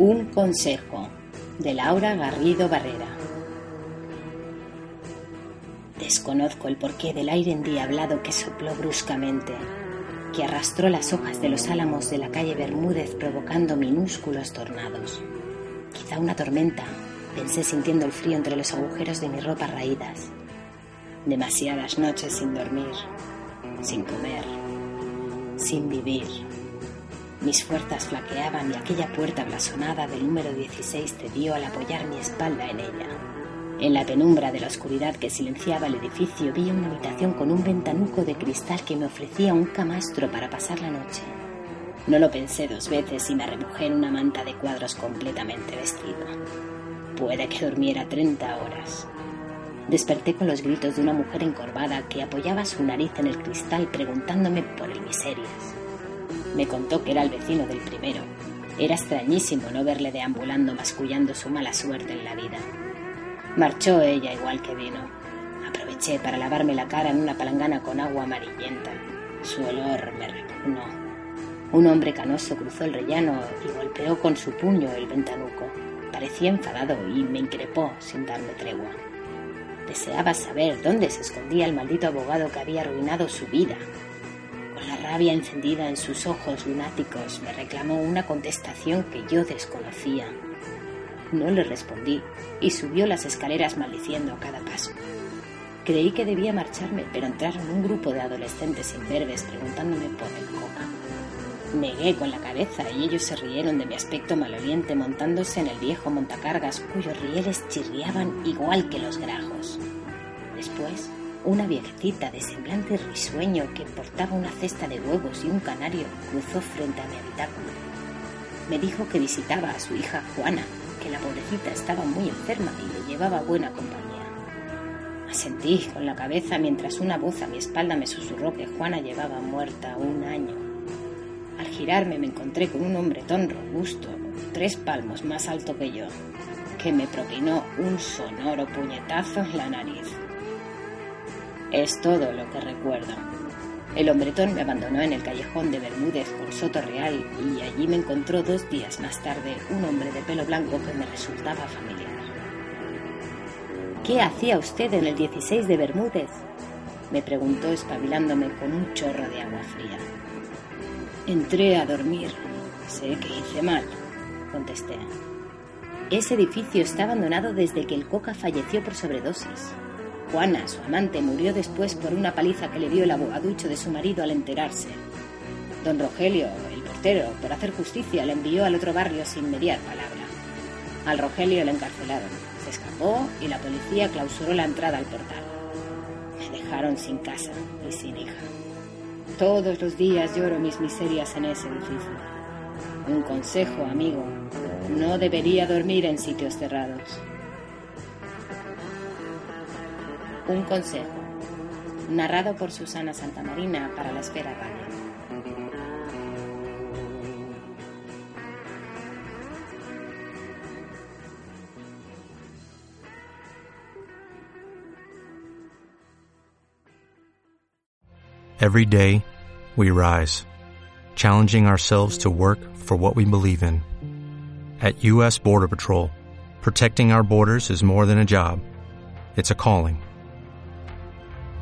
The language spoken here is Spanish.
Un consejo de Laura Garrido Barrera. Desconozco el porqué del aire endiablado que sopló bruscamente, que arrastró las hojas de los álamos de la calle Bermúdez provocando minúsculos tornados. Quizá una tormenta, pensé sintiendo el frío entre los agujeros de mis ropas raídas. Demasiadas noches sin dormir, sin comer, sin vivir mis fuerzas flaqueaban y aquella puerta blasonada del número 16 cedió al apoyar mi espalda en ella. En la penumbra de la oscuridad que silenciaba el edificio vi una habitación con un ventanuco de cristal que me ofrecía un camastro para pasar la noche. No lo pensé dos veces y me remojé en una manta de cuadros completamente vestido. Puede que durmiera 30 horas. Desperté con los gritos de una mujer encorvada que apoyaba su nariz en el cristal preguntándome por el miserias. Me contó que era el vecino del primero. Era extrañísimo no verle deambulando mascullando su mala suerte en la vida. Marchó ella igual que vino. Aproveché para lavarme la cara en una palangana con agua amarillenta. Su olor me repugnó. Un hombre canoso cruzó el rellano y golpeó con su puño el ventanuco. Parecía enfadado y me increpó sin darme tregua. Deseaba saber dónde se escondía el maldito abogado que había arruinado su vida rabia encendida en sus ojos lunáticos me reclamó una contestación que yo desconocía. No le respondí y subió las escaleras maldiciendo a cada paso. Creí que debía marcharme, pero entraron un grupo de adolescentes imberbes preguntándome por el coca. Negué con la cabeza y ellos se rieron de mi aspecto maloliente montándose en el viejo montacargas cuyos rieles chirriaban igual que los grajos. Después una viejecita de semblante risueño que portaba una cesta de huevos y un canario cruzó frente a mi habitáculo. Me dijo que visitaba a su hija Juana, que la pobrecita estaba muy enferma y le llevaba buena compañía. Asentí con la cabeza mientras una voz a mi espalda me susurró que Juana llevaba muerta un año. Al girarme me encontré con un hombretón robusto, tres palmos más alto que yo, que me propinó un sonoro puñetazo en la nariz. Es todo lo que recuerdo. El hombretón me abandonó en el callejón de Bermúdez con Soto Real y allí me encontró dos días más tarde un hombre de pelo blanco que me resultaba familiar. ¿Qué hacía usted en el 16 de Bermúdez? me preguntó espabilándome con un chorro de agua fría. Entré a dormir. Sé que hice mal, contesté. Ese edificio está abandonado desde que el Coca falleció por sobredosis. Juana, su amante, murió después por una paliza que le dio el abogaducho de su marido al enterarse. Don Rogelio, el portero, por hacer justicia, le envió al otro barrio sin mediar palabra. Al Rogelio le encarcelaron. Se escapó y la policía clausuró la entrada al portal. Me dejaron sin casa y sin hija. Todos los días lloro mis miserias en ese edificio. Un consejo, amigo. No debería dormir en sitios cerrados. Un consejo, narrado por Susana Santamarina para la Radio. Every day, we rise, challenging ourselves to work for what we believe in. At U.S. Border Patrol, protecting our borders is more than a job, it's a calling